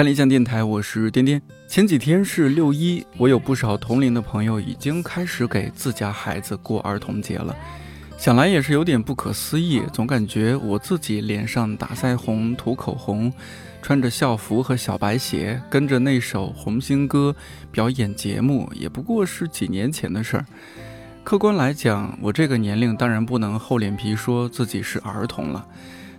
看理想电台，我是颠颠。前几天是六一，我有不少同龄的朋友已经开始给自家孩子过儿童节了。想来也是有点不可思议，总感觉我自己脸上打腮红、涂口红，穿着校服和小白鞋，跟着那首《红星歌》表演节目，也不过是几年前的事儿。客观来讲，我这个年龄当然不能厚脸皮说自己是儿童了。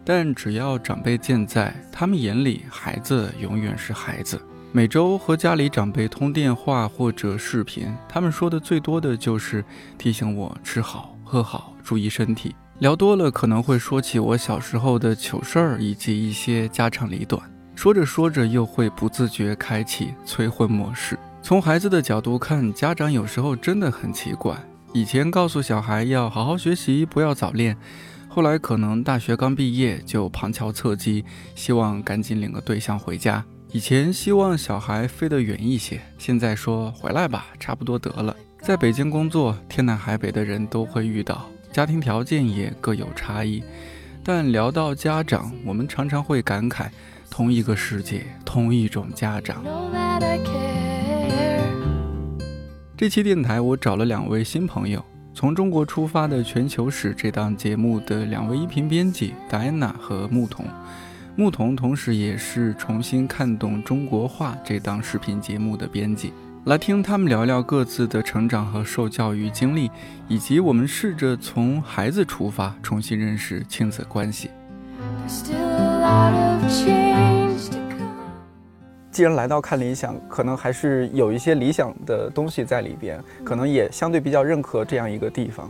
但只要长辈健在，他们眼里孩子永远是孩子。每周和家里长辈通电话或者视频，他们说的最多的就是提醒我吃好喝好，注意身体。聊多了可能会说起我小时候的糗事儿以及一些家长里短，说着说着又会不自觉开启催婚模式。从孩子的角度看，家长有时候真的很奇怪。以前告诉小孩要好好学习，不要早恋。后来可能大学刚毕业就旁敲侧击，希望赶紧领个对象回家。以前希望小孩飞得远一些，现在说回来吧，差不多得了。在北京工作，天南海北的人都会遇到，家庭条件也各有差异。但聊到家长，我们常常会感慨，同一个世界，同一种家长。这期电台我找了两位新朋友。从中国出发的全球史这档节目的两位音频编辑达安娜和牧童，牧童同时也是重新看懂中国话这档视频节目的编辑，来听他们聊聊各自的成长和受教育经历，以及我们试着从孩子出发重新认识亲子关系 still a lot have changed。既然来到看理想，可能还是有一些理想的东西在里边，可能也相对比较认可这样一个地方。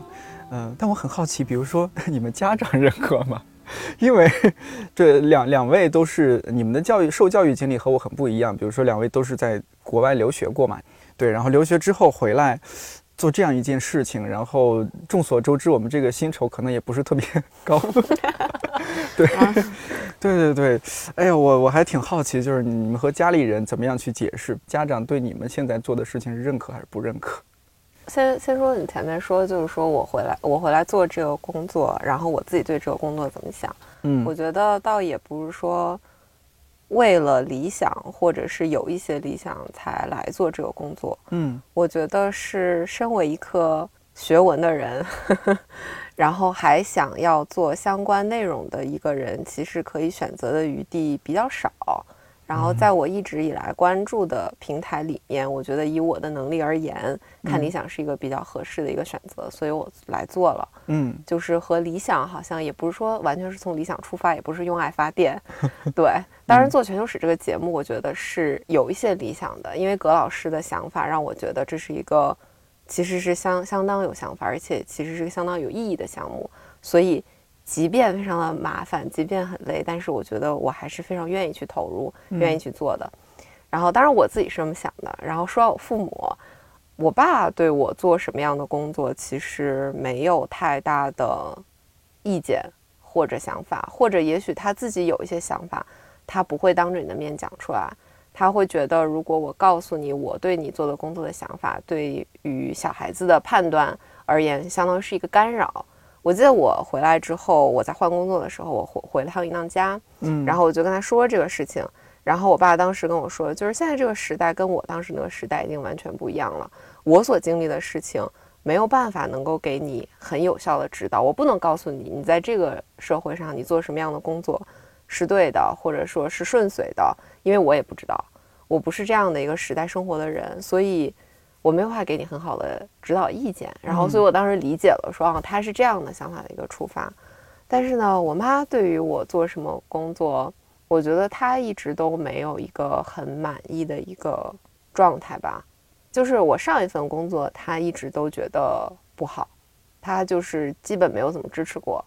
嗯，但我很好奇，比如说 你们家长认可吗？因为 这两两位都是你们的教育受教育经历和我很不一样。比如说两位都是在国外留学过嘛，对，然后留学之后回来做这样一件事情，然后众所周知，我们这个薪酬可能也不是特别高。对。对对对，哎呀，我我还挺好奇，就是你们和家里人怎么样去解释家长对你们现在做的事情是认可还是不认可？先先说你前面说，就是说我回来我回来做这个工作，然后我自己对这个工作怎么想？嗯，我觉得倒也不是说为了理想或者是有一些理想才来做这个工作。嗯，我觉得是身为一个学文的人。然后还想要做相关内容的一个人，其实可以选择的余地比较少。然后在我一直以来关注的平台里面，我觉得以我的能力而言，看理想是一个比较合适的一个选择，所以我来做了。嗯，就是和理想好像也不是说完全是从理想出发，也不是用爱发电。对，当然做全球史这个节目，我觉得是有一些理想的，因为葛老师的想法让我觉得这是一个。其实是相相当有想法，而且其实是个相当有意义的项目，所以即便非常的麻烦，即便很累，但是我觉得我还是非常愿意去投入，愿意去做的。然后当然我自己是这么想的。然后说到我父母，我爸对我做什么样的工作其实没有太大的意见或者想法，或者也许他自己有一些想法，他不会当着你的面讲出来。他会觉得，如果我告诉你我对你做的工作的想法，对于小孩子的判断而言，相当于是一个干扰。我记得我回来之后，我在换工作的时候，我回回了趟银浪家，嗯，然后我就跟他说这个事情，然后我爸当时跟我说，就是现在这个时代跟我当时那个时代已经完全不一样了。我所经历的事情没有办法能够给你很有效的指导，我不能告诉你，你在这个社会上你做什么样的工作是对的，或者说是顺遂的。因为我也不知道，我不是这样的一个时代生活的人，所以我没有办法给你很好的指导意见。然后，所以我当时理解了，说啊，他是这样的想法的一个出发。但是呢，我妈对于我做什么工作，我觉得她一直都没有一个很满意的一个状态吧。就是我上一份工作，她一直都觉得不好，她就是基本没有怎么支持过。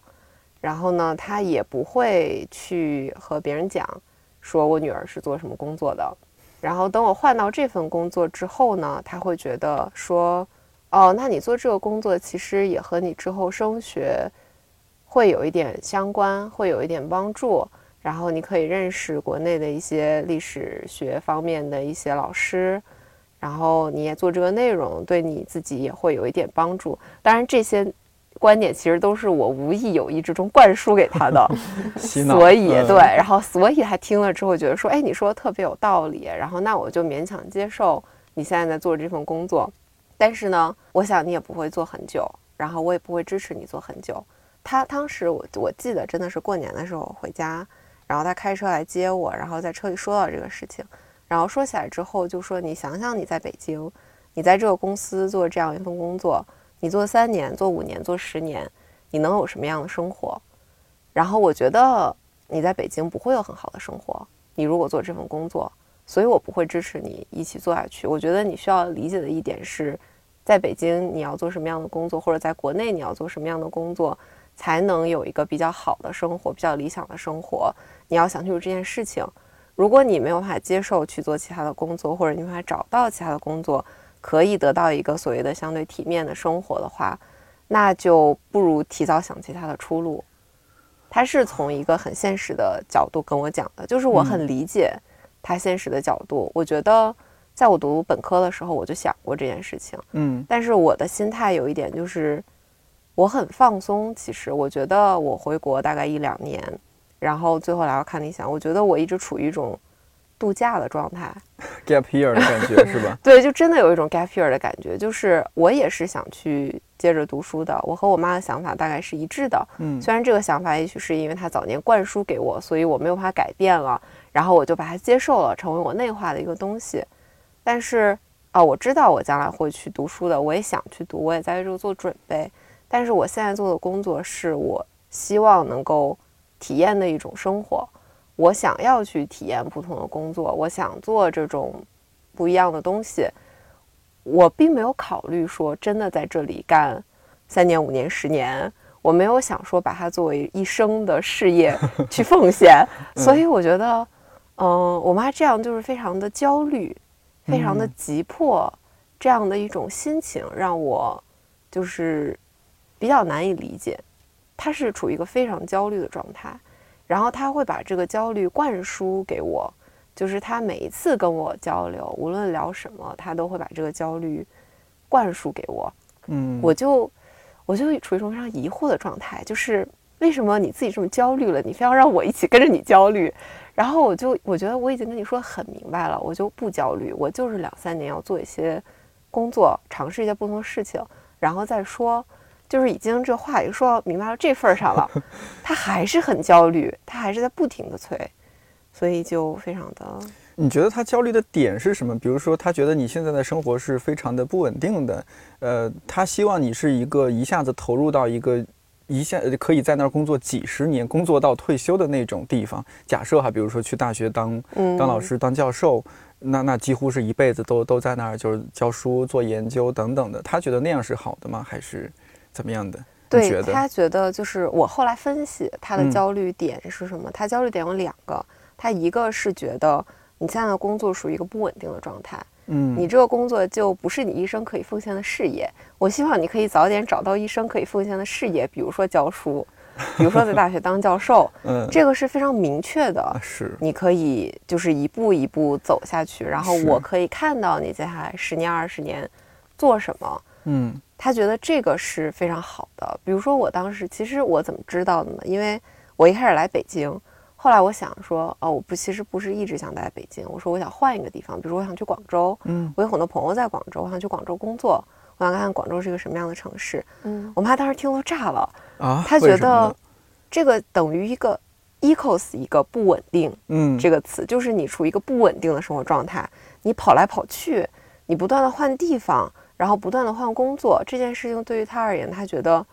然后呢，她也不会去和别人讲。说我女儿是做什么工作的，然后等我换到这份工作之后呢，他会觉得说，哦，那你做这个工作其实也和你之后升学会有一点相关，会有一点帮助，然后你可以认识国内的一些历史学方面的一些老师，然后你也做这个内容，对你自己也会有一点帮助。当然这些观点其实都是我无意有意之中灌输给他的，所以对，然后所以他听了之后觉得说，哎，你说的特别有道理，然后那我就勉强接受你现在在做这份工作，但是呢，我想你也不会做很久，然后我也不会支持你做很久。他当时我我记得真的是过年的时候回家，然后他开车来接我，然后在车里说到这个事情，然后说起来之后就说，你想想你在北京，你在这个公司做这样一份工作。你做三年，做五年，做十年，你能有什么样的生活？然后我觉得你在北京不会有很好的生活。你如果做这份工作，所以我不会支持你一起做下去。我觉得你需要理解的一点是，在北京你要做什么样的工作，或者在国内你要做什么样的工作，才能有一个比较好的生活，比较理想的生活。你要想清楚这件事情。如果你没有办法接受去做其他的工作，或者你无法找到其他的工作。可以得到一个所谓的相对体面的生活的话，那就不如提早想其他的出路。他是从一个很现实的角度跟我讲的，就是我很理解他现实的角度。我觉得在我读本科的时候，我就想过这件事情。嗯，但是我的心态有一点就是我很放松。其实我觉得我回国大概一两年，然后最后来到看理想，我觉得我一直处于一种。度假的状态，gap year 的感觉 是吧？对，就真的有一种 gap year 的感觉。就是我也是想去接着读书的，我和我妈的想法大概是一致的。嗯，虽然这个想法也许是因为她早年灌输给我，所以我没有办法改变了，然后我就把它接受了，成为我内化的一个东西。但是啊，我知道我将来会去读书的，我也想去读，我也在为这个做准备。但是我现在做的工作是我希望能够体验的一种生活。我想要去体验不同的工作，我想做这种不一样的东西。我并没有考虑说真的在这里干三年、五年、十年，我没有想说把它作为一生的事业 去奉献。所以我觉得，嗯，我妈这样就是非常的焦虑，非常的急迫，这样的一种心情让我就是比较难以理解。她是处于一个非常焦虑的状态。然后他会把这个焦虑灌输给我，就是他每一次跟我交流，无论聊什么，他都会把这个焦虑灌输给我。嗯，我就我就处于一种非常疑惑的状态，就是为什么你自己这么焦虑了，你非要让我一起跟着你焦虑？然后我就我觉得我已经跟你说很明白了，我就不焦虑，我就是两三年要做一些工作，尝试一些不同的事情，然后再说。就是已经这话已经说明白到这份儿上了，他还是很焦虑，他还是在不停的催，所以就非常的。你觉得他焦虑的点是什么？比如说，他觉得你现在的生活是非常的不稳定的，呃，他希望你是一个一下子投入到一个一下可以在那儿工作几十年、工作到退休的那种地方。假设哈，比如说去大学当当老师、当教授，那那几乎是一辈子都都在那儿，就是教书、做研究等等的。他觉得那样是好的吗？还是？怎么样的？对他觉得就是我后来分析他的焦虑点是什么？他焦虑点有两个，他一个是觉得你现在的工作属于一个不稳定的状态，嗯，你这个工作就不是你一生可以奉献的事业。我希望你可以早点找到一生可以奉献的事业，比如说教书，比如说在大学当教授，嗯，这个是非常明确的，是你可以就是一步一步走下去，然后我可以看到你接下来十年二十年做什么，嗯。他觉得这个是非常好的。比如说，我当时其实我怎么知道的呢？因为我一开始来北京，后来我想说，哦，我不，其实不是一直想待在北京。我说我想换一个地方，比如说我想去广州。嗯，我有很多朋友在广州，我想去广州工作。我想看看广州是一个什么样的城市。嗯，我妈当时听都炸了啊！她觉得这个等于一个 ecos 一个不稳定。嗯，这个词就是你处于一个不稳定的生活状态，你跑来跑去，你不断的换地方。然后不断的换工作这件事情对于他而言，他觉得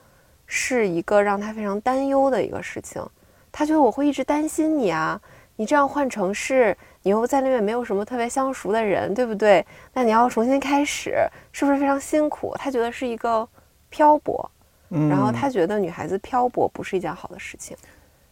是一个让他非常担忧的一个事情。他觉得我会一直担心你啊，你这样换城市，你又在那边没有什么特别相熟的人，对不对？那你要重新开始，是不是非常辛苦？他觉得是一个漂泊，然后他觉得女孩子漂泊不是一件好的事情。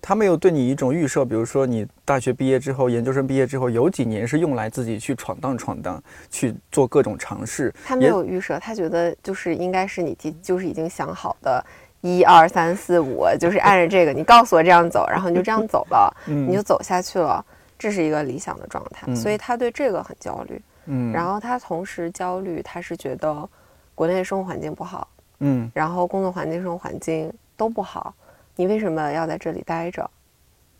他没有对你一种预设，比如说你大学毕业之后、研究生毕业之后，有几年是用来自己去闯荡闯荡，去做各种尝试。他没有预设，他觉得就是应该是你就是已经想好的，一二三四五，就是按着这个，你告诉我这样走，然后你就这样走了，你就走下去了，这是一个理想的状态。所以他对这个很焦虑。嗯，然后他同时焦虑，他是觉得国内生活环境不好。嗯，然后工作环境、生活环境都不好，你为什么要在这里待着？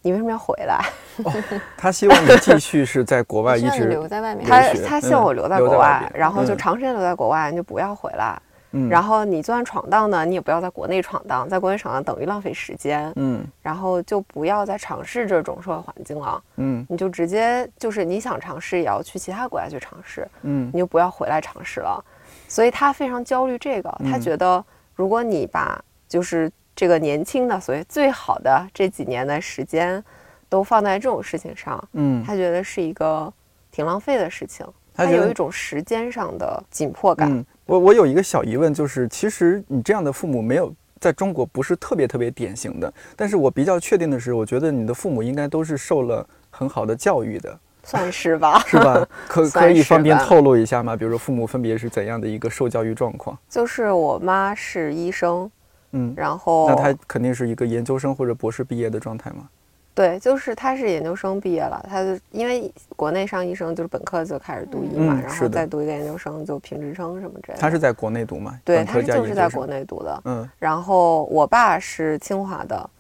你为什么要回来？他希望你继续是在国外一直留在外面。他他希望我留在国外，然后就长时间留在国外，你就不要回来。然后你就算闯荡呢，你也不要在国内闯荡，在国内闯荡等于浪费时间。嗯，然后就不要再尝试这种社会环境了。嗯，你就直接就是你想尝试也要去其他国家去尝试。嗯，你就不要回来尝试了。所以他非常焦虑这个，他觉得如果你把就是这个年轻的所谓最好的这几年的时间都放在这种事情上，嗯，他觉得是一个挺浪费的事情。他有一种时间上的紧迫感。我我有一个小疑问，就是其实你这样的父母没有在中国不是特别特别典型的，但是我比较确定的是，我觉得你的父母应该都是受了很好的教育的，算是吧？是吧？可 可以方便透露一下吗？比如说父母分别是怎样的一个受教育状况？就是我妈是医生，嗯，然后那他肯定是一个研究生或者博士毕业的状态吗？对，就是他是研究生毕业了，他就因为国内上医生就是本科就开始读医嘛，然后再读一个研究生就评职称什么之类的。他是在国内读吗？对，他就是在国内读的。嗯，然后我爸是清华的，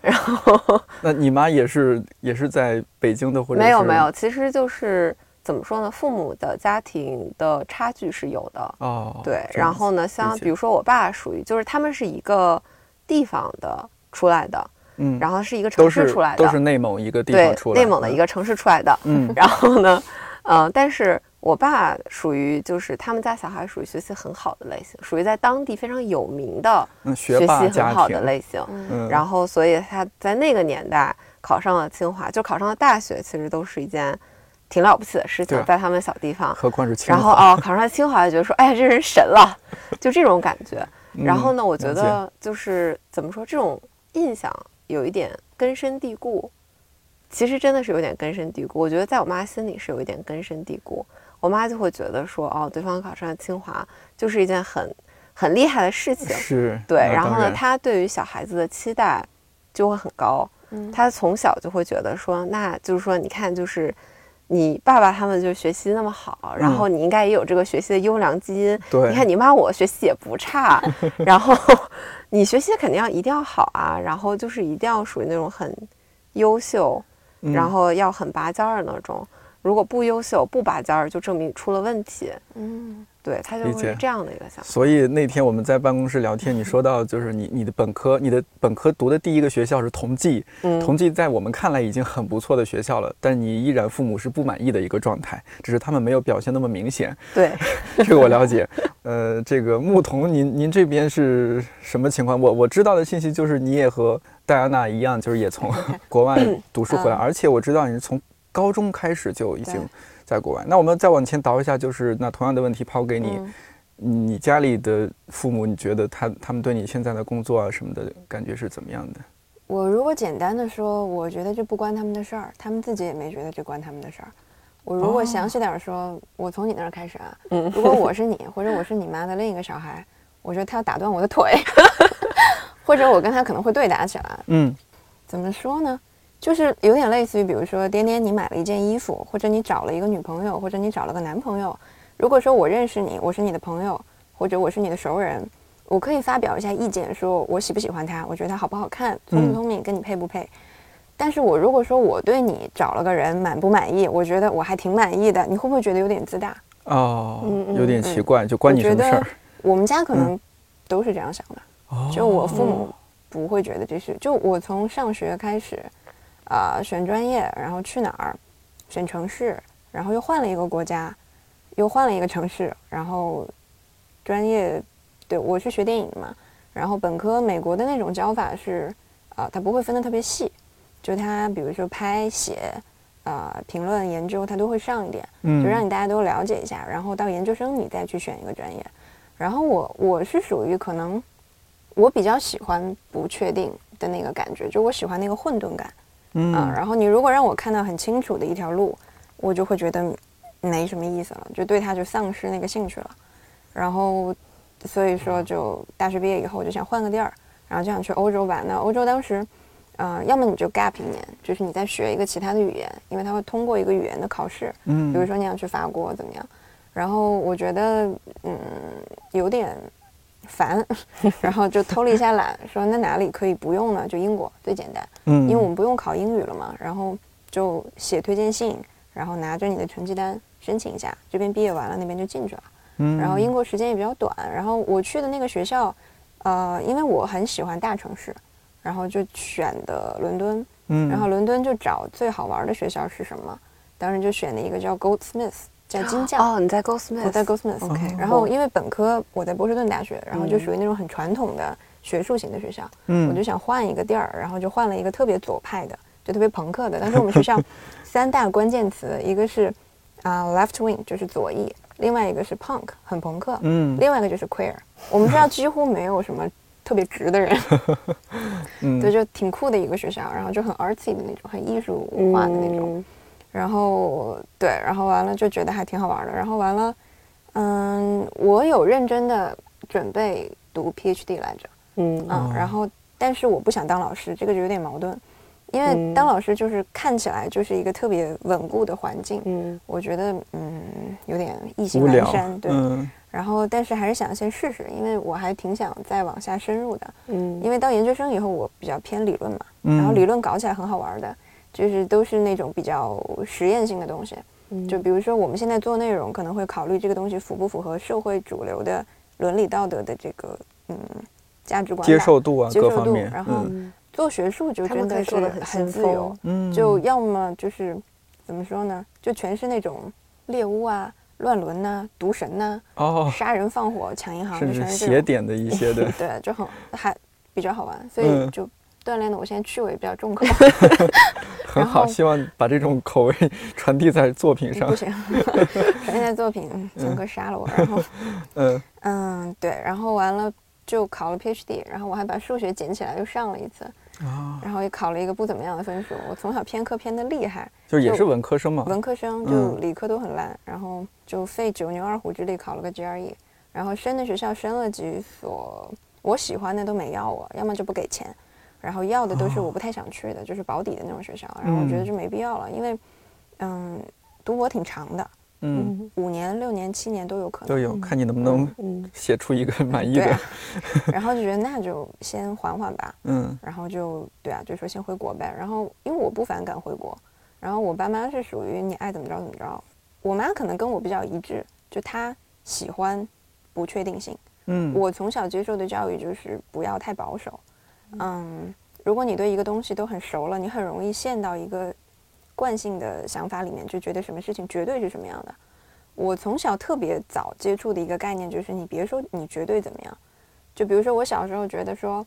然后 那你妈也是也是在北京的或者没有没有，其实就是怎么说呢，父母的家庭的差距是有的哦。对，然后呢，像比如说我爸属于就是他们是一个地方的出来的。嗯，然后是一个城市出来的，都是内蒙一个地方出来的，内蒙的一个城市出来的。嗯，然后呢，呃，但是我爸属于就是他们家小孩属于学习很好的类型，属于在当地非常有名的学习很好的类型。嗯，然后所以他在那个年代考上了清华，就考上了大学，其实都是一件挺了不起的事情，在他们小地方。何况是清华。然 后哦，考上清华就觉得说，哎，这人神了，就这种感觉。然后呢，我觉得就是怎么说这种印象。有一点根深蒂固，其实真的是有点根深蒂固。我觉得在我妈心里是有一点根深蒂固。我妈就会觉得说，哦，对方考上了清华就是一件很很厉害的事情，是对。然后呢，她对于小孩子的期待就会很高。嗯，她从小就会觉得说，那就是说，你看，就是你爸爸他们就学习那么好，然后你应该也有这个学习的优良基因。对，你看你妈我学习也不差，然后。你学习肯定要一定要好啊，然后就是一定要属于那种很优秀，然后要很拔尖儿的那种。如果不优秀、不拔尖儿，就证明你出了问题。嗯。对他就是这样的一个想法。所以那天我们在办公室聊天，你说到就是你你的本科，你的本科读的第一个学校是同济，同济在我们看来已经很不错的学校了，但你依然父母是不满意的一个状态，只是他们没有表现那么明显。对，这个我了解。呃，这个牧童，您您这边是什么情况？我我知道的信息就是你也和戴安娜一样，就是也从 国外读书回来，而且我知道你是从高中开始就已经。在国外，那我们再往前倒一下，就是那同样的问题抛给你，你家里的父母，你觉得他他们对你现在的工作啊什么的感觉是怎么样的？我如果简单的说，我觉得这不关他们的事儿，他们自己也没觉得这关他们的事儿。我如果详细点说，我从你那儿开始啊，如果我是你，或者我是你妈的另一个小孩，我觉得他要打断我的腿，或者我跟他可能会对打起来。嗯，怎么说呢？就是有点类似于，比如说，颠颠，你买了一件衣服，或者你找了一个女朋友，或者你找了个男朋友。如果说我认识你，我是你的朋友，或者我是你的熟人，我可以发表一下意见，说我喜不喜欢他，我觉得他好不好看，聪不聪明，跟你配不配。但是我如果说我对你找了个人满不满意，我觉得我还挺满意的，你会不会觉得有点自大？哦，有点奇怪，就关你什么事儿？我们家可能都是这样想的，就我父母不会觉得这是，就我从上学开始。啊，选专业，然后去哪儿，选城市，然后又换了一个国家，又换了一个城市，然后专业，对我是学电影嘛，然后本科美国的那种教法是，啊，它不会分的特别细，就它比如说拍写，啊，评论研究，它都会上一点，就让你大家都了解一下，然后到研究生你再去选一个专业，然后我我是属于可能我比较喜欢不确定的那个感觉，就我喜欢那个混沌感。嗯，然后你如果让我看到很清楚的一条路，我就会觉得没什么意思了，就对它就丧失那个兴趣了。然后，所以说就大学毕业以后，我就想换个地儿，然后就想去欧洲玩。那欧洲当时，呃，要么你就 gap 一年，就是你再学一个其他的语言，因为它会通过一个语言的考试。嗯，比如说你想去法国怎么样？然后我觉得，嗯，有点烦，然后就偷了一下懒，说那哪里可以不用呢？就英国最简单，嗯，因为我们不用考英语了嘛，然后就写推荐信，然后拿着你的成绩单申请一下，这边毕业完了那边就进去了，嗯，然后英国时间也比较短，然后我去的那个学校，呃，因为我很喜欢大城市，然后就选的伦敦，嗯，然后伦敦就找最好玩的学校是什么？当时就选了一个叫 Goldsmith。叫金匠哦，你在 Goldsmith，我在 Goldsmith，OK。然后因为本科我在波士顿大学，然后就属于那种很传统的学术型的学校，嗯，我就想换一个地儿，然后就换了一个特别左派的，就特别朋克的。但是我们学校 三大关键词，一个是啊 left wing，就是左翼；另外一个是 punk，很朋克；嗯，另外一个就是 queer。我们学校几乎没有什么特别直的人，嗯，对，就挺酷的一个学校，然后就很 artsy 的那种，很艺术化的那种。然后对，然后完了就觉得还挺好玩的。然后完了，嗯，我有认真的准备读 PhD 来着，嗯嗯。然后，但是我不想当老师，这个就有点矛盾，因为当老师就是看起来就是一个特别稳固的环境，嗯，我觉得嗯有点意兴阑珊，对。然后，但是还是想先试试，因为我还挺想再往下深入的，嗯。因为到研究生以后，我比较偏理论嘛，然后理论搞起来很好玩的。就是都是那种比较实验性的东西，就比如说我们现在做内容，可能会考虑这个东西符不符合社会主流的伦理道德的这个嗯价值观接受度啊，接受度。然后做学术就真的是很自由，就要么就是怎么说呢，就全是那种猎巫啊、乱伦呐、毒神呐、哦、杀人放火、抢银行，甚至邪点的一些的，对，就很还比较好玩，所以就。锻炼的我现在趣味比较重口，很好，希望把这种口味传递在作品上。不行，传递在作品，强哥杀了我。然后，嗯嗯，对，然后完了就考了 PhD，然后我还把数学捡起来又上了一次，然后也考了一个不怎么样的分数。我从小偏科偏的厉害，就也是文科生嘛，文科生就理科都很烂，然后就费九牛二虎之力考了个 GRE，然后升的学校升了几所我喜欢的都没要我，要么就不给钱。然后要的都是我不太想去的，就是保底的那种学校。然后我觉得就没必要了，因为，嗯，读博挺长的，嗯，五年、六年、七年都有可能。都有，看你能不能写出一个满意的。然后就觉得那就先缓缓吧，嗯。然后就对啊，就说先回国呗。然后因为我不反感回国，然后我爸妈是属于你爱怎么着怎么着。我妈可能跟我比较一致，就她喜欢不确定性。嗯。我从小接受的教育就是不要太保守。嗯，如果你对一个东西都很熟了，你很容易陷到一个惯性的想法里面，就觉得什么事情绝对是什么样的。我从小特别早接触的一个概念就是，你别说你绝对怎么样，就比如说我小时候觉得说，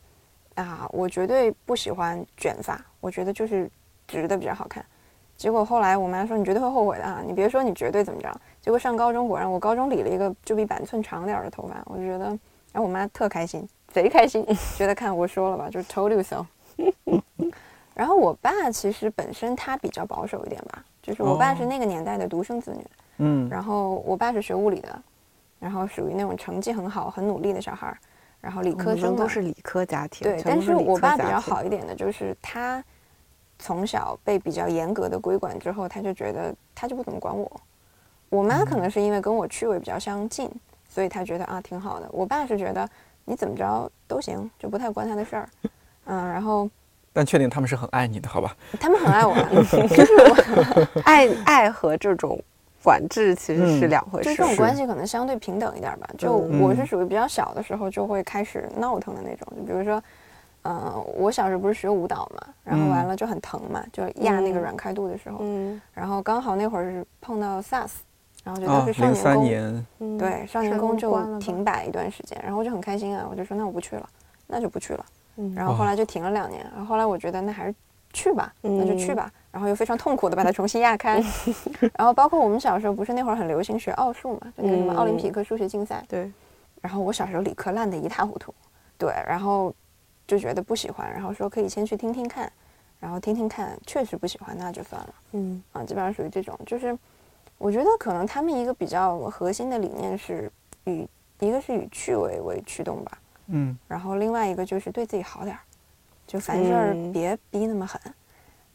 啊，我绝对不喜欢卷发，我觉得就是直的比较好看。结果后来我妈说你绝对会后悔的啊，你别说你绝对怎么着。结果上高中果然，我高中理了一个就比板寸长点儿的头发，我就觉得，然后我妈特开心。贼开心，觉得看我说了吧，就是 told you so。然后我爸其实本身他比较保守一点吧，就是我爸是那个年代的独生子女，嗯，然后我爸是学物理的，然后属于那种成绩很好、很努力的小孩儿，然后理科生都是理科家庭。对，但是我爸比较好一点的就是他从小被比较严格的规管之后，他就觉得他就不怎么管我。我妈可能是因为跟我趣味比较相近，所以他觉得啊挺好的。我爸是觉得。你怎么着都行，就不太关他的事儿，嗯，然后，但确定他们是很爱你的，好吧？他们很爱我，就是我爱爱和这种管制其实是两回事。就这种关系可能相对平等一点吧。就我是属于比较小的时候就会开始闹腾的那种，就比如说，嗯，我小时候不是学舞蹈嘛，然后完了就很疼嘛，就压那个软开度的时候，嗯，然后刚好那会儿是碰到 SARS。然后就当时少年宫，对少年宫就停摆一段时间，然后我就很开心啊，我就说那我不去了，那就不去了。然后后来就停了两年，然后后来我觉得那还是去吧，那就去吧。然后又非常痛苦的把它重新压开。然后包括我们小时候不是那会儿很流行学奥数嘛，就那个什么奥林匹克数学竞赛。对。然后我小时候理科烂的一塌糊涂，对，然后就觉得不喜欢，然后说可以先去听听看，然后听听看，确实不喜欢那就算了。嗯啊，基本上属于这种，就是。我觉得可能他们一个比较核心的理念是以一个是以趣味为驱动吧，嗯，然后另外一个就是对自己好点儿，就凡事儿别逼那么狠，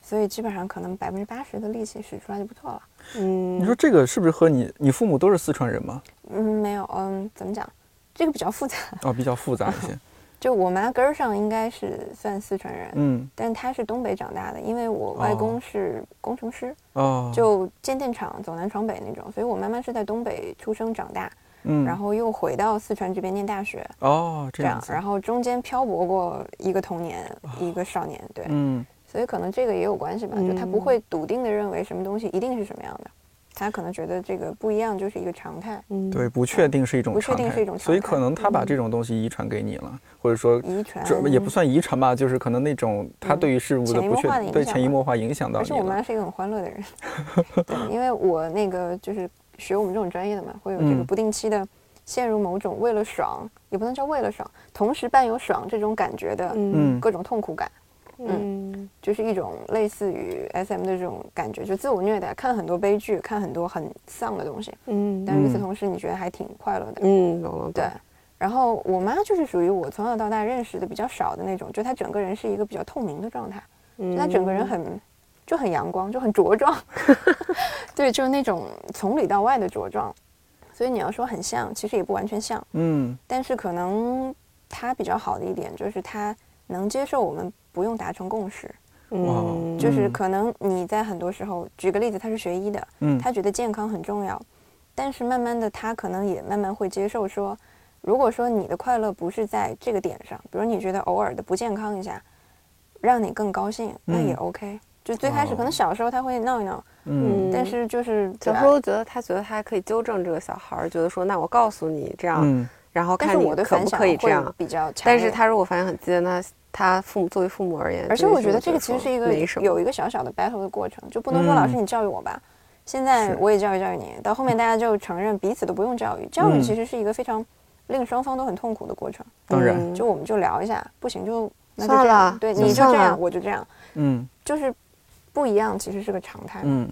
所以基本上可能百分之八十的力气使出来就不错了。嗯，你说这个是不是和你你父母都是四川人吗？嗯，没有，嗯，怎么讲？这个比较复杂哦，比较复杂一些。就我妈根儿上应该是算四川人，嗯，但她是东北长大的，因为我外公是工程师，哦，就建电厂走南闯北那种，所以我妈妈是在东北出生长大，嗯，然后又回到四川这边念大学，哦，这样，然后中间漂泊过一个童年，一个少年，对，嗯，所以可能这个也有关系吧，就她不会笃定的认为什么东西一定是什么样的。他可能觉得这个不一样就是一个常态，嗯，对，不确定是一种不确定是一种。常态，所以可能他把这种东西遗传给你了，或者说遗传也不算遗传吧，就是可能那种他对于事物的不确定，对潜移默化影响到你。而且我妈是一个很欢乐的人，对，因为我那个就是学我们这种专业的嘛，会有这个不定期的陷入某种为了爽，也不能叫为了爽，同时伴有爽这种感觉的各种痛苦感。嗯，就是一种类似于 S M 的这种感觉，就自我虐待，看很多悲剧，看很多很丧的东西。嗯，但与此同时，你觉得还挺快乐的。嗯，懂了。对。然后我妈就是属于我从小到大认识的比较少的那种，就她整个人是一个比较透明的状态，就她整个人很就很阳光，就很茁壮。对，就是那种从里到外的茁壮。所以你要说很像，其实也不完全像。嗯。但是可能她比较好的一点就是她能接受我们。不用达成共识，嗯，就是可能你在很多时候，举个例子，他是学医的，嗯，他觉得健康很重要，但是慢慢的他可能也慢慢会接受说，如果说你的快乐不是在这个点上，比如你觉得偶尔的不健康一下，让你更高兴，那也 OK。就最开始可能小时候他会闹一闹，嗯，但是就是小时候觉得他觉得他还可以纠正这个小孩儿，觉得说那我告诉你这样，然后看你可不可以这样，比较强。但是他如果发现很激烈，那。他父母作为父母而言，而且我觉得这个其实是一个有一个小小的 battle 的过程，就不能说老师你教育我吧，现在我也教育教育你，到后面大家就承认彼此都不用教育，教育其实是一个非常令双方都很痛苦的过程。当然，就我们就聊一下，不行就算了，对，你就这样，我就这样，嗯，就是不一样，其实是个常态。嗯，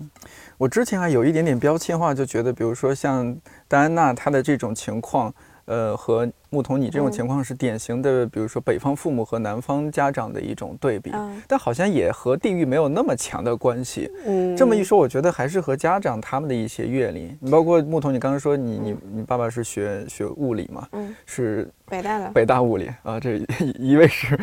我之前还有一点点标签化，就觉得比如说像戴安娜她的这种情况，呃，和。牧童，你这种情况是典型的，比如说北方父母和南方家长的一种对比，但好像也和地域没有那么强的关系。嗯，这么一说，我觉得还是和家长他们的一些阅历。你包括牧童，你刚刚说你你你爸爸是学学物理嘛？嗯，是北大的北大物理 啊，这一位是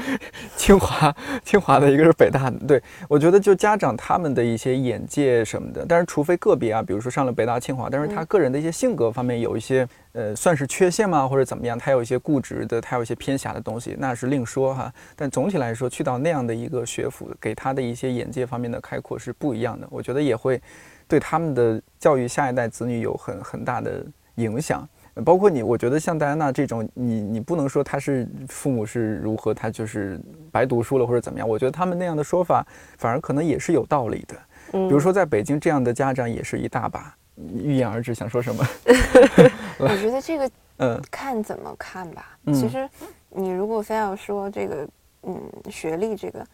清华清华的，一个是北大的。对我觉得就家长他们的一些眼界什么的，但是除非个别啊，比如说上了北大清华，但是他个人的一些性格方面有一些呃算是缺陷吗，或者怎么样，他。有一些固执的，他有一些偏狭的东西，那是另说哈。但总体来说，去到那样的一个学府，给他的一些眼界方面的开阔是不一样的。我觉得也会对他们的教育下一代子女有很很大的影响。包括你，我觉得像戴安娜这种，你你不能说他是父母是如何，他就是白读书了或者怎么样。我觉得他们那样的说法，反而可能也是有道理的。比如说在北京这样的家长也是一大把。欲言而止，想说什么？我觉得这个。嗯，看怎么看吧。其实，你如果非要说这个，嗯，学历这个，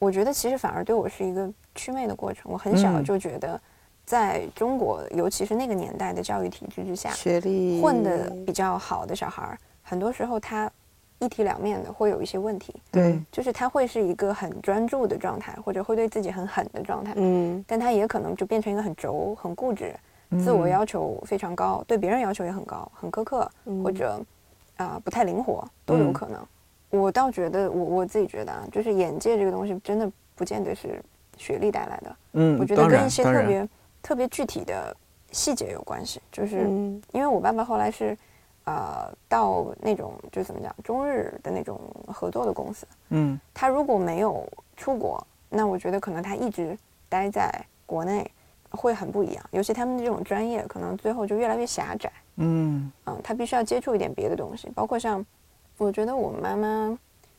我觉得其实反而对我是一个祛魅的过程。我很小就觉得，在中国，尤其是那个年代的教育体制之下，学历混的比较好的小孩儿，很多时候他一体两面的会有一些问题。对，就是他会是一个很专注的状态，或者会对自己很狠的状态。嗯，但他也可能就变成一个很轴、很固执。自我要求非常高，对别人要求也很高，很苛刻，或者啊不太灵活都有可能。我倒觉得，我我自己觉得啊，就是眼界这个东西真的不见得是学历带来的。嗯，我觉得跟一些特别特别具体的细节有关系。就是因为我爸爸后来是呃到那种就怎么讲中日的那种合作的公司。嗯，他如果没有出国，那我觉得可能他一直待在国内。会很不一样，尤其他们的这种专业，可能最后就越来越狭窄。嗯嗯，他必须要接触一点别的东西，包括像，我觉得我妈妈，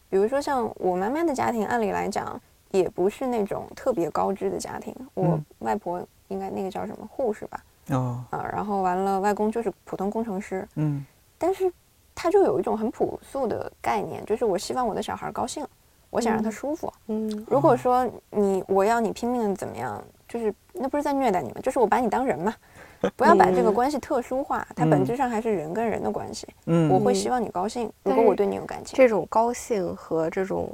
比如说像我妈妈的家庭，按理来讲也不是那种特别高知的家庭。我外婆应该那个叫什么护士吧？哦啊，然后完了，外公就是普通工程师。嗯，但是他就有一种很朴素的概念，就是我希望我的小孩高兴，我想让他舒服。嗯，如果说你我要你拼命的怎么样？就是那不是在虐待你吗？就是我把你当人嘛，不要把这个关系特殊化，它本质上还是人跟人的关系。嗯，我会希望你高兴，如果我对你有感情。这种高兴和这种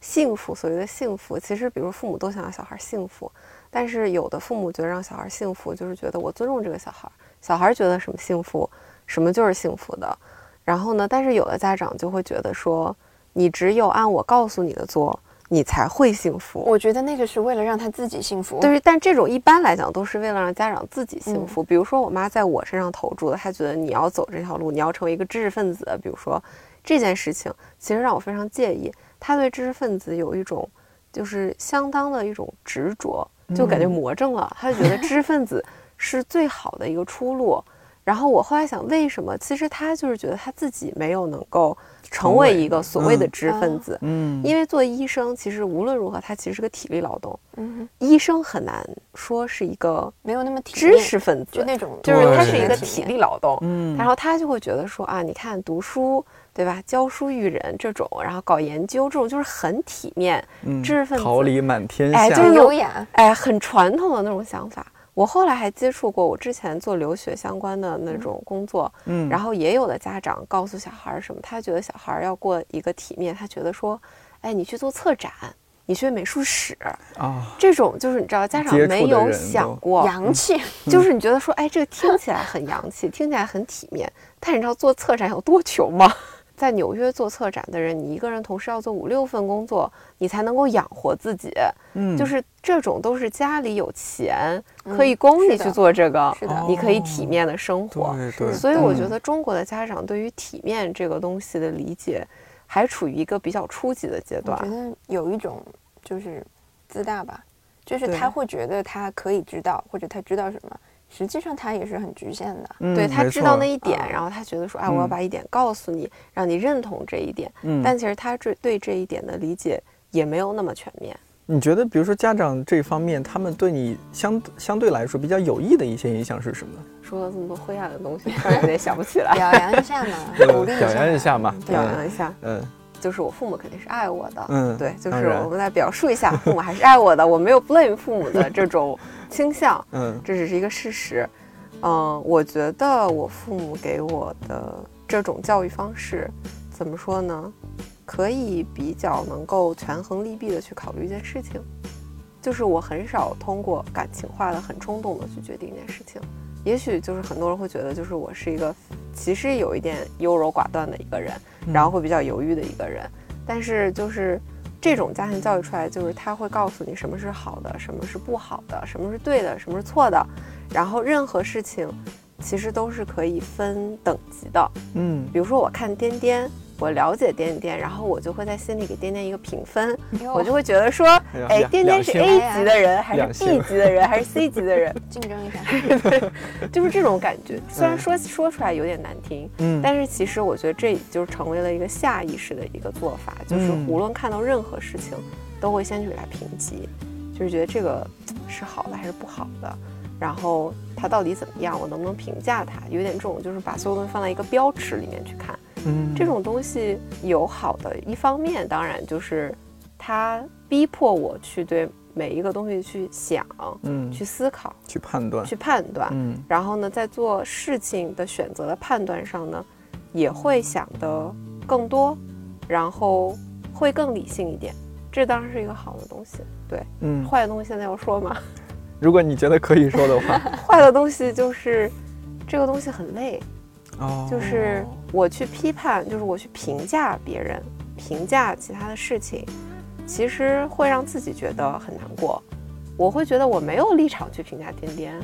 幸福，所谓的幸福，其实比如父母都想让小孩幸福，但是有的父母觉得让小孩幸福，就是觉得我尊重这个小孩，小孩觉得什么幸福，什么就是幸福的。然后呢，但是有的家长就会觉得说，你只有按我告诉你的做，你才会幸福。我觉得那个是为了让他自己幸福。对，但这种一般来讲都是为了让家长自己幸福。比如说我妈在我身上投注的，她觉得你要走这条路，你要成为一个知识分子。比如说这件事情，其实让我非常介意。她对知识分子有一种就是相当的一种执着，就感觉魔怔了。她就觉得知识分子是最好的一个出路。然后我后来想，为什么？其实他就是觉得他自己没有能够成为一个所谓的知识分子。嗯，因为做医生，其实无论如何，他其实是个体力劳动。嗯，医生很难说是一个没有那么知识分子，就那种，就是他是一个体力劳动。嗯，然后他就会觉得说啊，你看读书，对吧？教书育人这种，然后搞研究这种，就是很体面，知识分子桃李满天下，哎，就是优雅，哎，很传统的那种想法。我后来还接触过，我之前做留学相关的那种工作，嗯，然后也有的家长告诉小孩什么，他觉得小孩要过一个体面，他觉得说，哎，你去做策展，你学美术史啊，这种就是你知道，家长没有想过洋气，就是你觉得说，哎，这个听起来很洋气，听起来很体面，但你知道做策展有多穷吗？在纽约做策展的人，你一个人同时要做五六份工作，你才能够养活自己。嗯，就是这种都是家里有钱可以供你去做这个，是的，你可以体面的生活。对对。所以我觉得中国的家长对于体面这个东西的理解，还处于一个比较初级的阶段。我觉得有一种就是自大吧，就是他会觉得他可以知道，或者他知道什么。实际上他也是很局限的，对他知道那一点，然后他觉得说，哎，我要把一点告诉你，让你认同这一点。嗯，但其实他这对这一点的理解也没有那么全面。你觉得，比如说家长这方面，他们对你相相对来说比较有益的一些影响是什么？说了这么多灰暗的东西，突然有点想不起来。表扬一下嘛，鼓励表扬一下嘛，表扬一下。嗯，就是我父母肯定是爱我的。嗯，对，就是我们来表述一下，父母还是爱我的，我没有 blame 父母的 这种。倾向，嗯，这只是一个事实，嗯，我觉得我父母给我的这种教育方式，怎么说呢？可以比较能够权衡利弊的去考虑一件事情，就是我很少通过感情化的、很冲动的去决定一件事情。也许就是很多人会觉得，就是我是一个其实有一点优柔寡断的一个人，然后会比较犹豫的一个人，但是就是。这种家庭教育出来，就是他会告诉你什么是好的，什么是不好的，什么是对的，什么是错的，然后任何事情，其实都是可以分等级的。嗯，比如说我看颠颠。我了解点点，然后我就会在心里给点点一个评分，我就会觉得说，哎，点点是 A 级的人，还是 B 级的人，还是 C 级的人？竞争一下，对 就是这种感觉。虽然说说出来有点难听，嗯，但是其实我觉得这就成为了一个下意识的一个做法，就是无论看到任何事情，都会先去给他评级，就是觉得这个是好的还是不好的，然后它到底怎么样，我能不能评价它？有点这种就是把所有东西放在一个标尺里面去看。嗯，这种东西有好的一方面，当然就是它逼迫我去对每一个东西去想，嗯，去思考，去判断，去判断，嗯，然后呢，在做事情的选择的判断上呢，也会想的更多，然后会更理性一点，这当然是一个好的东西，对，嗯，坏的东西现在要说吗？如果你觉得可以说的话，坏的东西就是这个东西很累。哦。就是我去批判，就是我去评价别人，评价其他的事情，其实会让自己觉得很难过。我会觉得我没有立场去评价颠颠，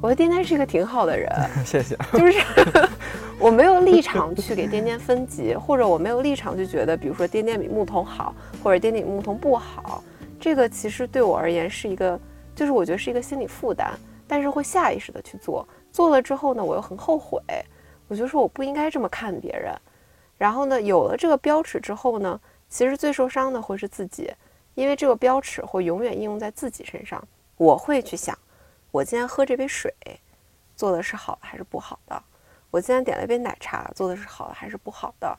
我觉得颠颠是一个挺好的人。谢谢。就是 我没有立场去给颠颠分级，或者我没有立场去觉得，比如说颠颠比牧童好，或者颠颠比牧童不好。这个其实对我而言是一个，就是我觉得是一个心理负担，但是会下意识的去做，做了之后呢，我又很后悔。我就说我不应该这么看别人，然后呢，有了这个标尺之后呢，其实最受伤的会是自己，因为这个标尺会永远应用在自己身上。我会去想，我今天喝这杯水，做的是好的还是不好的？我今天点了一杯奶茶，做的是好的还是不好的？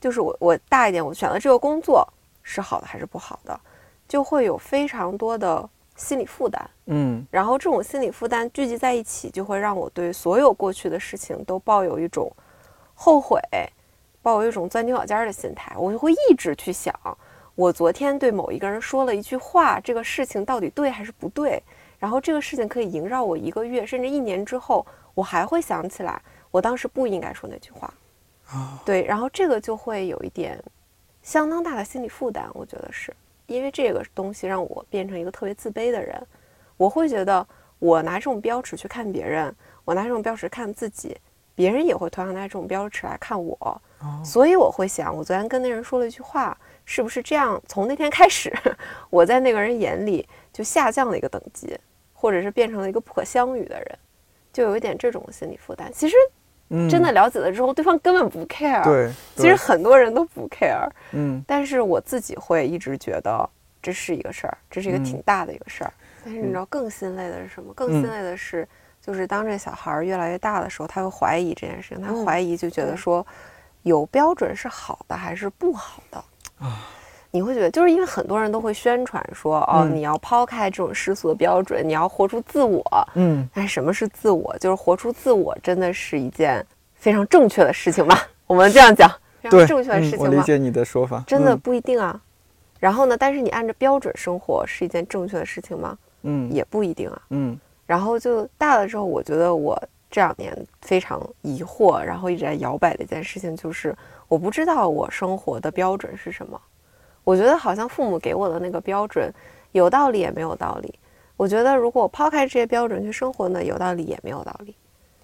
就是我我大一点，我选了这个工作是好的还是不好的？就会有非常多的。心理负担，嗯，然后这种心理负担聚集在一起，就会让我对所有过去的事情都抱有一种后悔，抱有一种钻牛角尖的心态。我就会一直去想，我昨天对某一个人说了一句话，这个事情到底对还是不对？然后这个事情可以萦绕我一个月甚至一年之后，我还会想起来，我当时不应该说那句话。啊，对，然后这个就会有一点相当大的心理负担，我觉得是因为这个东西让我变成一个特别自卑的人，我会觉得我拿这种标尺去看别人，我拿这种标尺看自己，别人也会同样拿这种标尺来看我，所以我会想，我昨天跟那人说了一句话，是不是这样？从那天开始，我在那个人眼里就下降了一个等级，或者是变成了一个不可相遇的人，就有一点这种心理负担。其实。真的了解了之后，对方根本不 care。对，其实很多人都不 care。嗯，但是我自己会一直觉得这是一个事儿，这是一个挺大的一个事儿。但是你知道更心累的是什么？更心累的是，就是当这小孩越来越大的时候，他会怀疑这件事情。他怀疑，就觉得说，有标准是好的还是不好的啊？你会觉得，就是因为很多人都会宣传说，哦，你要抛开这种世俗的标准，你要活出自我。嗯，但什么是自我？就是活出自我，真的是一件非常正确的事情吗？我们这样讲，非常正确的事情吗？我理解你的说法，真的不一定啊。然后呢？但是你按照标准生活是一件正确的事情吗？嗯，也不一定啊。嗯，然后就大了之后，我觉得我这两年非常疑惑，然后一直在摇摆的一件事情就是，我不知道我生活的标准是什么。我觉得好像父母给我的那个标准，有道理也没有道理。我觉得如果我抛开这些标准去生活呢，有道理也没有道理。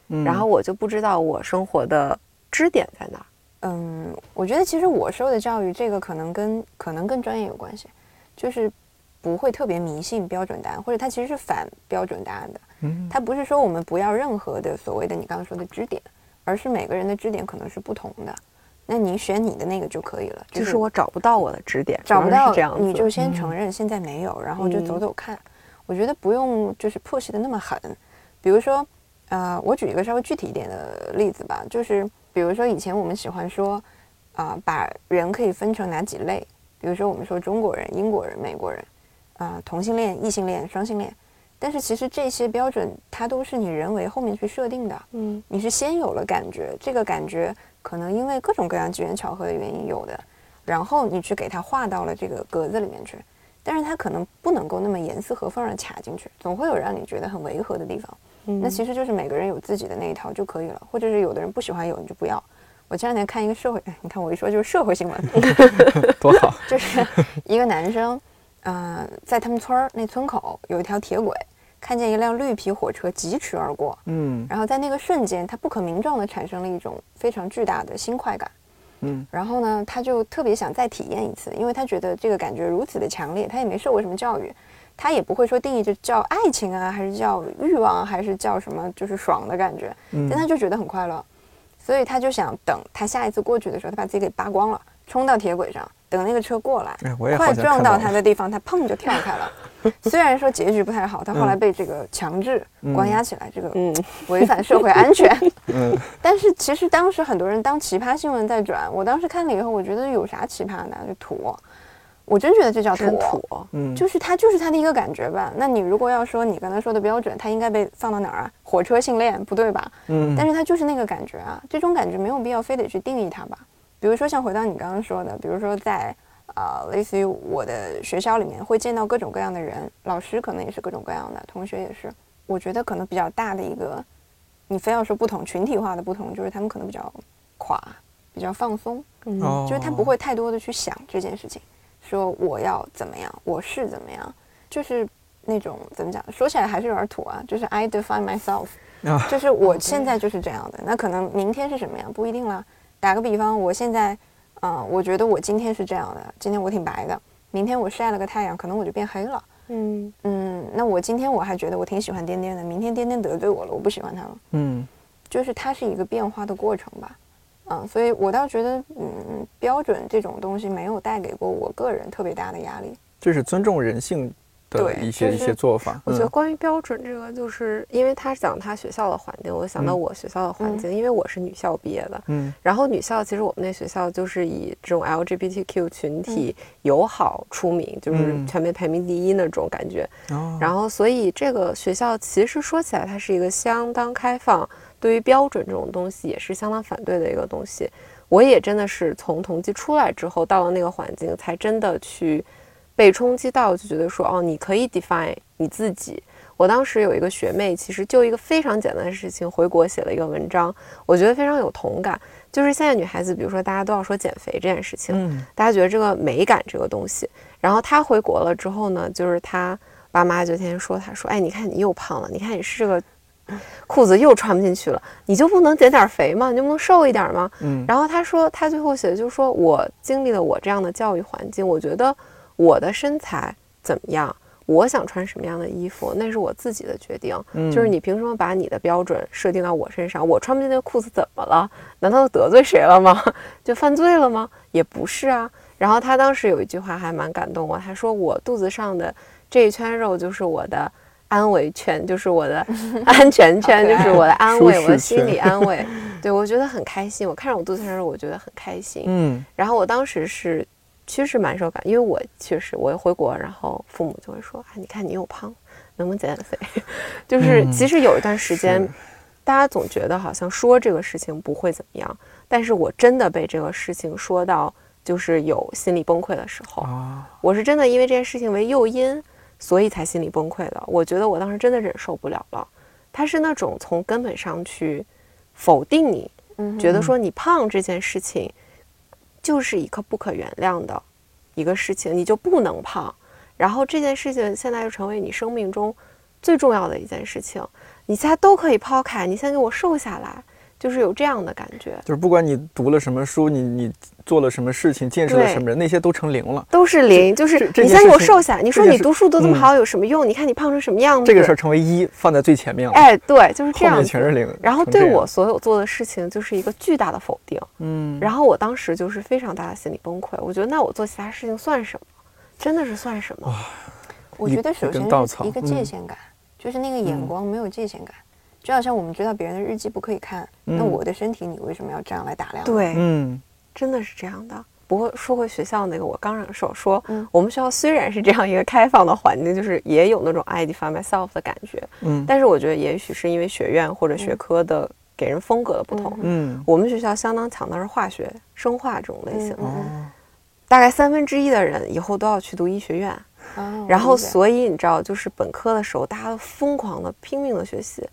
嗯，然后我就不知道我生活的支点在哪。嗯，我觉得其实我受的教育，这个可能跟可能跟专业有关系，就是不会特别迷信标准答案，或者它其实是反标准答案的。嗯，它不是说我们不要任何的所谓的你刚刚说的支点，而是每个人的支点可能是不同的。那你选你的那个就可以了，就是我找不到我的支点，找不到这样，你就先承认现在没有，然后就走走看。我觉得不用就是破析的那么狠。比如说，呃，我举一个稍微具体一点的例子吧，就是比如说以前我们喜欢说，啊，把人可以分成哪几类？比如说我们说中国人、英国人、美国人，啊，同性恋、异性恋、双性恋。但是其实这些标准它都是你人为后面去设定的。嗯，你是先有了感觉，这个感觉。可能因为各种各样机缘巧合的原因有的，然后你去给它画到了这个格子里面去，但是它可能不能够那么严丝合缝的卡进去，总会有让你觉得很违和的地方。那其实就是每个人有自己的那一套就可以了，或者是有的人不喜欢有你就不要。我前两天看一个社会，你看我一说就是社会新闻 多好，就是一个男生，呃，在他们村儿那村口有一条铁轨。看见一辆绿皮火车疾驰而过，嗯，然后在那个瞬间，他不可名状的产生了一种非常巨大的新快感，嗯，然后呢，他就特别想再体验一次，因为他觉得这个感觉如此的强烈，他也没受过什么教育，他也不会说定义就叫爱情啊，还是叫欲望，还是叫什么，就是爽的感觉，但他就觉得很快乐，所以他就想等他下一次过去的时候，他把自己给扒光了，冲到铁轨上。等那个车过来，快撞到他的地方，他砰就跳开了。虽然说结局不太好，他后来被这个强制关押起来，这个嗯违反社会安全。嗯，但是其实当时很多人当奇葩新闻在转，我当时看了以后，我觉得有啥奇葩的？就土，我真觉得这叫土。嗯，就是他就是他的一个感觉吧。那你如果要说你刚才说的标准，他应该被放到哪儿啊？火车性恋不对吧？嗯，但是他就是那个感觉啊，这种感觉没有必要非得去定义它吧。比如说，像回到你刚刚说的，比如说在啊，类似于我的学校里面会见到各种各样的人，老师可能也是各种各样的，同学也是。我觉得可能比较大的一个，你非要说不同群体化的不同，就是他们可能比较垮，比较放松，嗯，就是他不会太多的去想这件事情，说我要怎么样，我是怎么样，就是那种怎么讲，说起来还是有点土啊，就是 I define myself，就是我现在就是这样的，那可能明天是什么样不一定啦。打个比方，我现在，嗯，我觉得我今天是这样的，今天我挺白的，明天我晒了个太阳，可能我就变黑了。嗯嗯，那我今天我还觉得我挺喜欢颠颠的，明天颠颠得罪我了，我不喜欢他了。嗯，就是它是一个变化的过程吧。嗯，所以我倒觉得，嗯，标准这种东西没有带给过我个人特别大的压力。就是尊重人性。的一些一些做法，我觉得关于标准这个，就是因为他讲他学校的环境，我想到我学校的环境，因为我是女校毕业的，嗯，然后女校其实我们那学校就是以这种 LGBTQ 群体友好出名，就是全面排名第一那种感觉，然后所以这个学校其实说起来，它是一个相当开放，对于标准这种东西也是相当反对的一个东西。我也真的是从同济出来之后，到了那个环境，才真的去。被冲击到，就觉得说哦，你可以 define 你自己。我当时有一个学妹，其实就一个非常简单的事情，回国写了一个文章，我觉得非常有同感。就是现在女孩子，比如说大家都要说减肥这件事情，嗯，大家觉得这个美感这个东西，然后她回国了之后呢，就是她爸妈就天天说她说，哎，你看你又胖了，你看你是个裤子又穿不进去了，你就不能减点肥吗？你就不能瘦一点吗？嗯，然后她说，她最后写的就是说我经历了我这样的教育环境，我觉得我的身材怎么样？我想穿什么样的衣服，那是我自己的决定。嗯，就是你凭什么把你的标准设定到我身上？我穿不进那个裤子怎么了？难道得罪谁了吗？就犯罪了吗？也不是啊。然后他当时有一句话还蛮感动我，他说：“我肚子上的这一圈肉就是我的安慰圈，就是我的 安全圈，就是我的安慰，我的心理安慰。”对我觉得很开心。我看着我肚子上的肉，我觉得很开心。嗯。然后我当时是。其实蛮受感，因为我确实我回国，然后父母就会说：“啊，你看你又胖，能不能减减肥？” 就是其实有一段时间，大家总觉得好像说这个事情不会怎么样，但是我真的被这个事情说到就是有心理崩溃的时候。我是真的因为这件事情为诱因，所以才心理崩溃的。我觉得我当时真的忍受不了了。他是那种从根本上去否定你，觉得说你胖这件事情。就是一个不可原谅的一个事情，你就不能胖，然后这件事情现在又成为你生命中最重要的一件事情，你现在都可以抛开，你先给我瘦下来。就是有这样的感觉，就是不管你读了什么书，你你做了什么事情，见识了什么人，那些都成零了，都是零。就是你先给我瘦下，你说你读书读这么好有什么用？你看你胖成什么样子？这个事儿成为一放在最前面了。哎，对，就是这样。后面全是零。然后对我所有做的事情就是一个巨大的否定。嗯。然后我当时就是非常大的心理崩溃，我觉得那我做其他事情算什么？真的是算什么？我觉得首先一个界限感，就是那个眼光没有界限感。就好像我们知道别人的日记不可以看，那我的身体你为什么要这样来打量？对，嗯，真的是这样的。不过说回学校那个，我刚忍受说，我们学校虽然是这样一个开放的环境，就是也有那种 I define myself 的感觉，嗯，但是我觉得也许是因为学院或者学科的给人风格的不同，嗯，我们学校相当强的是化学、生化这种类型，大概三分之一的人以后都要去读医学院，然后所以你知道，就是本科的时候，大家都疯狂的拼命的学习。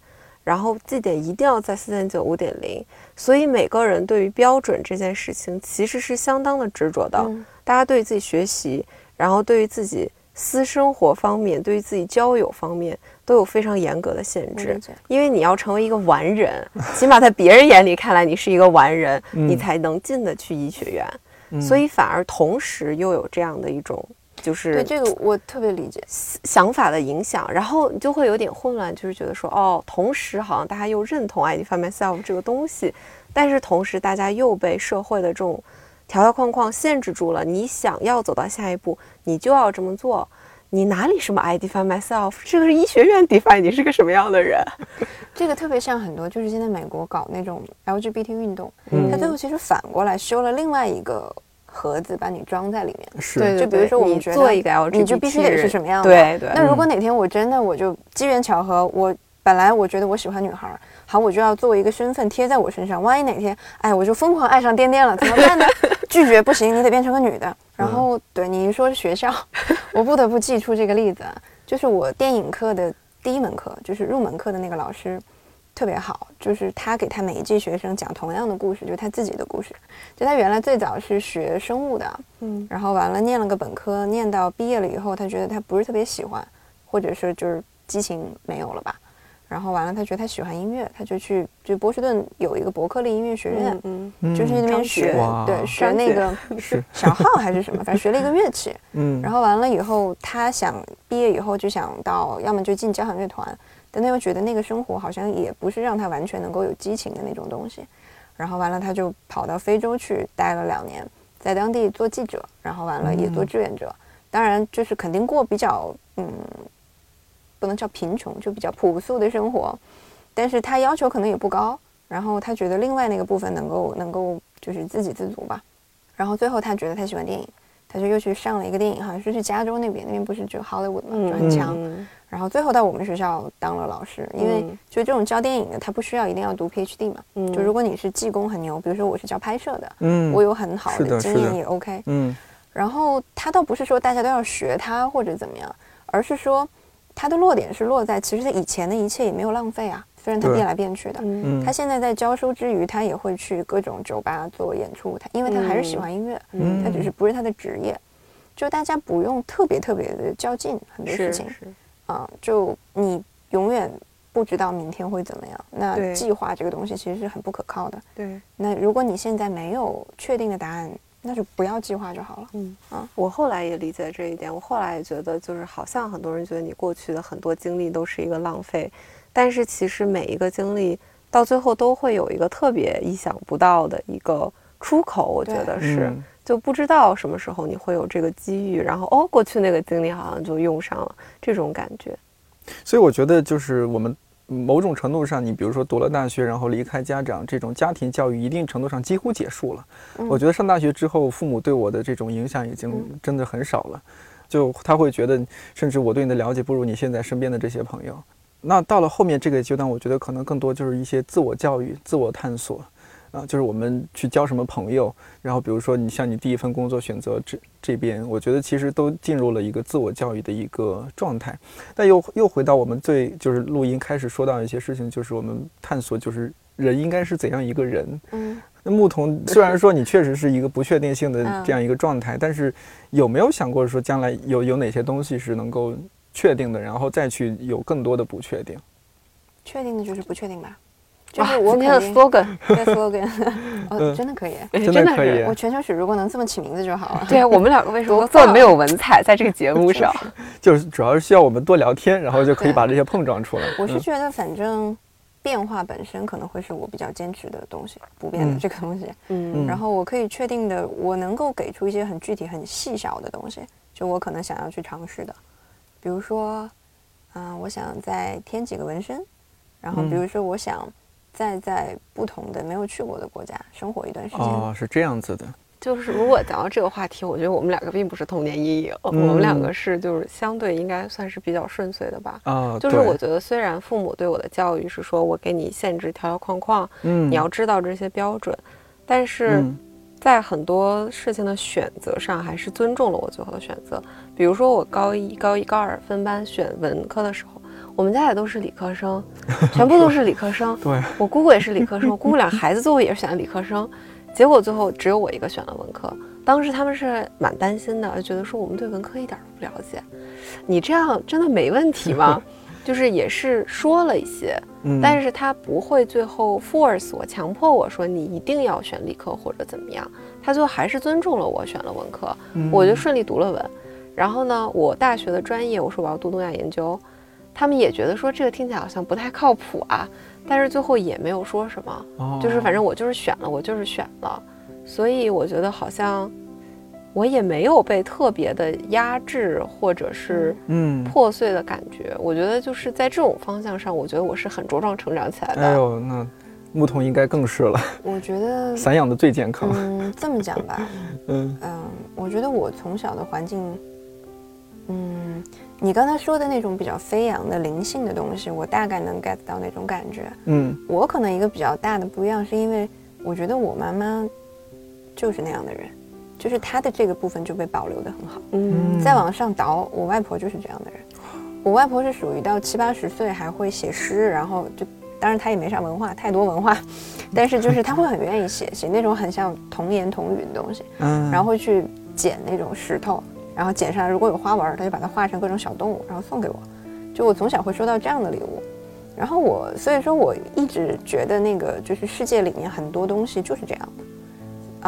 然后绩点一定要在四点九、五点零，所以每个人对于标准这件事情其实是相当的执着的。大家对自己学习，然后对于自己私生活方面，对于自己交友方面都有非常严格的限制。因为你要成为一个完人，起码在别人眼里看来你是一个完人，你才能进得去医学院。所以反而同时又有这样的一种。就是对这个我特别理解想法的影响，然后你就会有点混乱，就是觉得说哦，同时好像大家又认同 ID f myself 这个东西，但是同时大家又被社会的这种条条框框限制住了。你想要走到下一步，你就要这么做。你哪里什么 ID f myself？这个是医学院 define 你是个什么样的人？这个特别像很多就是现在美国搞那种 LGBT 运动，他最后其实反过来修了另外一个。盒子把你装在里面，是，就比如说我们做一个 L G，你就必须得是什么样的？对对。那如果哪天我真的我就机缘巧合，我本来我觉得我喜欢女孩，好，我就要作为一个身份贴在我身上。万一哪天，哎，我就疯狂爱上颠颠了，怎么办呢？拒绝不行，你得变成个女的。然后，对你一说学校，我不得不记出这个例子，就是我电影课的第一门课，就是入门课的那个老师。特别好，就是他给他每一届学生讲同样的故事，就是他自己的故事。就他原来最早是学生物的，嗯，然后完了念了个本科，念到毕业了以后，他觉得他不是特别喜欢，或者是就是激情没有了吧。然后完了，他觉得他喜欢音乐，他就去就波士顿有一个伯克利音乐学院，嗯，就是那边学，对，学那个 小号还是什么，反正学了一个乐器。嗯，然后完了以后，他想毕业以后就想到，要么就进交响乐团。但他又觉得那个生活好像也不是让他完全能够有激情的那种东西，然后完了他就跑到非洲去待了两年，在当地做记者，然后完了也做志愿者，当然就是肯定过比较嗯，不能叫贫穷，就比较朴素的生活，但是他要求可能也不高，然后他觉得另外那个部分能够能够就是自给自足吧，然后最后他觉得他喜欢电影，他就又去上了一个电影，好像是去加州那边，那边不是就 Hollywood 嘛，就很强。然后最后到我们学校当了老师，因为就这种教电影的，他不需要一定要读 PhD 嘛。嗯，就如果你是技工很牛，比如说我是教拍摄的，嗯，我有很好的经验也 OK。嗯，然后他倒不是说大家都要学他或者怎么样，而是说，他的落点是落在，其实他以前的一切也没有浪费啊。虽然他变来变去的，嗯，他现在在教书之余，他也会去各种酒吧做演出。他因为他还是喜欢音乐，嗯，他只是不是他的职业。就大家不用特别特别的较劲，很多事情，啊，就你永远不知道明天会怎么样。那计划这个东西其实是很不可靠的。对。那如果你现在没有确定的答案，那就不要计划就好了。嗯啊，我后来也理解这一点。我后来也觉得，就是好像很多人觉得你过去的很多经历都是一个浪费，但是其实每一个经历到最后都会有一个特别意想不到的一个出口。我觉得是。就不知道什么时候你会有这个机遇，然后哦，过去那个经历好像就用上了这种感觉。所以我觉得，就是我们某种程度上，你比如说读了大学，然后离开家长，这种家庭教育一定程度上几乎结束了。我觉得上大学之后，父母对我的这种影响已经真的很少了。就他会觉得，甚至我对你的了解不如你现在身边的这些朋友。那到了后面这个阶段，我觉得可能更多就是一些自我教育、自我探索。啊，就是我们去交什么朋友，然后比如说你像你第一份工作选择这这边，我觉得其实都进入了一个自我教育的一个状态。但又又回到我们最就是录音开始说到一些事情，就是我们探索就是人应该是怎样一个人。嗯，那牧童虽然说你确实是一个不确定性的这样一个状态，但是有没有想过说将来有有哪些东西是能够确定的，然后再去有更多的不确定？确定的就是不确定吧。就是我今天的 slogan，slogan，哦，真的可以，真的可以。我全球史如果能这么起名字就好了。对我们两个为什么这么没有文采在这个节目上？就是主要是需要我们多聊天，然后就可以把这些碰撞出来。我是觉得，反正变化本身可能会是我比较坚持的东西，不变的这个东西。嗯。然后我可以确定的，我能够给出一些很具体、很细小的东西，就我可能想要去尝试的，比如说，嗯，我想再添几个纹身，然后比如说我想。再在不同的没有去过的国家生活一段时间哦，是这样子的。就是如果讲到这个话题，我觉得我们两个并不是童年阴影，我们两个是就是相对应该算是比较顺遂的吧。啊，就是我觉得虽然父母对我的教育是说我给你限制条条框框，嗯，你要知道这些标准，但是在很多事情的选择上还是尊重了我最后的选择。比如说我高一、高一、高二分班选文科的时候。我们家也都是理科生，全部都是理科生。对，我姑姑也是理科生，我 姑姑俩孩子最后也是选了理科生，结果最后只有我一个选了文科。当时他们是蛮担心的，就觉得说我们对文科一点都不了解，你这样真的没问题吗？就是也是说了一些，但是他不会最后 force 我，强迫我说你一定要选理科或者怎么样，他最后还是尊重了我选了文科，我就顺利读了文。然后呢，我大学的专业我说我要读东亚研究。他们也觉得说这个听起来好像不太靠谱啊，但是最后也没有说什么，就是反正我就是选了，我就是选了，所以我觉得好像我也没有被特别的压制或者是嗯破碎的感觉。我觉得就是在这种方向上，我觉得我是很茁壮成长起来的。哎呦，那牧童应该更是了。我觉得 散养的最健康。嗯，这么讲吧，嗯嗯，我觉得我从小的环境，嗯。你刚才说的那种比较飞扬的灵性的东西，我大概能 get 到那种感觉。嗯，我可能一个比较大的不一样，是因为我觉得我妈妈就是那样的人，就是他的这个部分就被保留的很好。嗯，再往上倒，我外婆就是这样的人。我外婆是属于到七八十岁还会写诗，然后就当然她也没啥文化，太多文化，但是就是她会很愿意写写那种很像童言童语的东西。嗯，然后会去捡那种石头。然后捡上来，如果有花纹，她就把它画成各种小动物，然后送给我。就我从小会收到这样的礼物，然后我所以说我一直觉得那个就是世界里面很多东西就是这样的，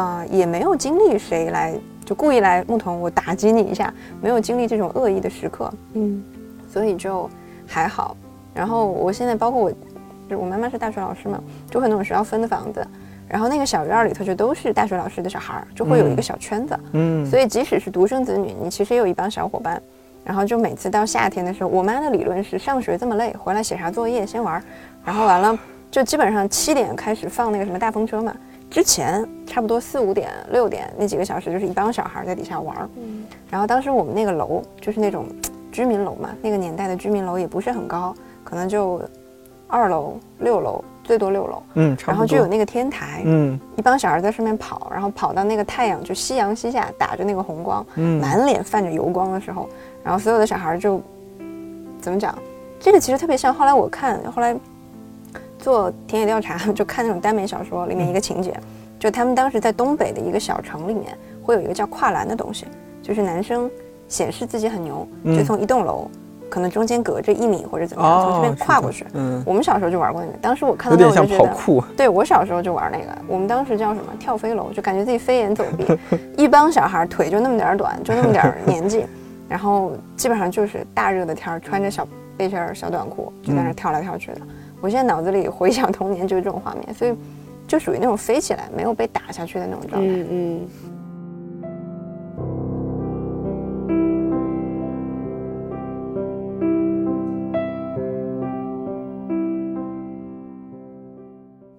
啊，也没有经历谁来就故意来牧童我打击你一下，没有经历这种恶意的时刻，嗯，所以就还好。然后我现在包括我，就我妈妈是大学老师嘛，就很多学校分的房子。然后那个小院里头就都是大学老师的小孩儿，就会有一个小圈子。嗯，所以即使是独生子女，你其实也有一帮小伙伴。然后就每次到夏天的时候，我妈的理论是上学这么累，回来写啥作业先玩。然后完了就基本上七点开始放那个什么大风车嘛，之前差不多四五点六点那几个小时就是一帮小孩在底下玩。嗯，然后当时我们那个楼就是那种居民楼嘛，那个年代的居民楼也不是很高，可能就二楼六楼。最多六楼，嗯，然后就有那个天台，嗯，一帮小孩在上面跑，然后跑到那个太阳就夕阳西下，打着那个红光，嗯，满脸泛着油光的时候，然后所有的小孩就怎么讲？这个其实特别像后来我看，后来做田野调查，就看那种耽美小说里面一个情节，就他们当时在东北的一个小城里面，会有一个叫跨栏的东西，就是男生显示自己很牛，就从一栋楼。可能中间隔着一米或者怎么样，从这边跨过去。嗯，我们小时候就玩过那个。当时我看到那我就觉得，对我小时候就玩那个。我们当时叫什么跳飞楼，就感觉自己飞檐走壁。一帮小孩腿就那么点儿短，就那么点儿年纪，然后基本上就是大热的天儿，穿着小背心儿、小短裤就在那跳来跳去的。我现在脑子里回想童年就是这种画面，所以就属于那种飞起来没有被打下去的那种状态。嗯嗯。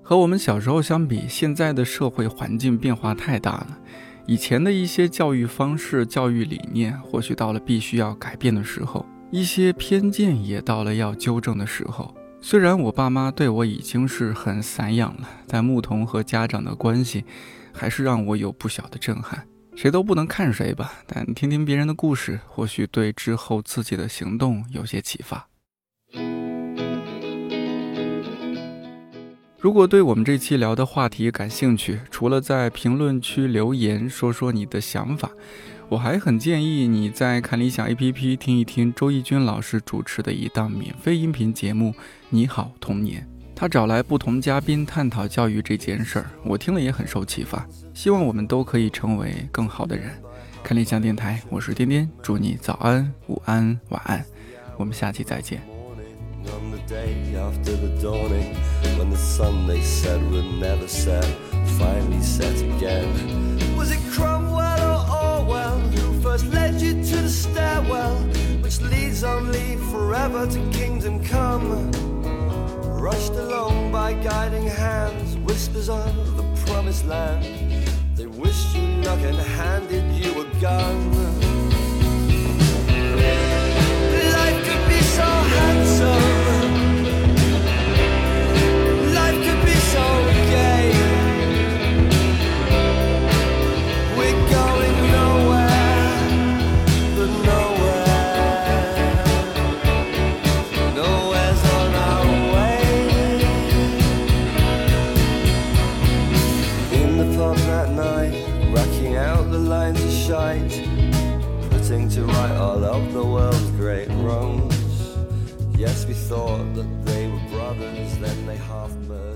和我们小时候相比，现在的社会环境变化太大了。以前的一些教育方式、教育理念，或许到了必须要改变的时候；一些偏见也到了要纠正的时候。虽然我爸妈对我已经是很散养了，但牧童和家长的关系，还是让我有不小的震撼。谁都不能看谁吧，但听听别人的故事，或许对之后自己的行动有些启发。如果对我们这期聊的话题感兴趣，除了在评论区留言说说你的想法，我还很建议你在看理想 APP 听一听周轶君老师主持的一档免费音频节目《你好童年》。他找来不同嘉宾探讨教育这件事儿，我听了也很受启发。希望我们都可以成为更好的人。看理想电台，我是颠颠，祝你早安、午安、晚安，我们下期再见。Stairwell which leads only forever to kingdom come. Rushed along by guiding hands whispers of the promised land. They wished you luck and handed you a gun. Life could be so handsome thought that they were brothers, then they half murdered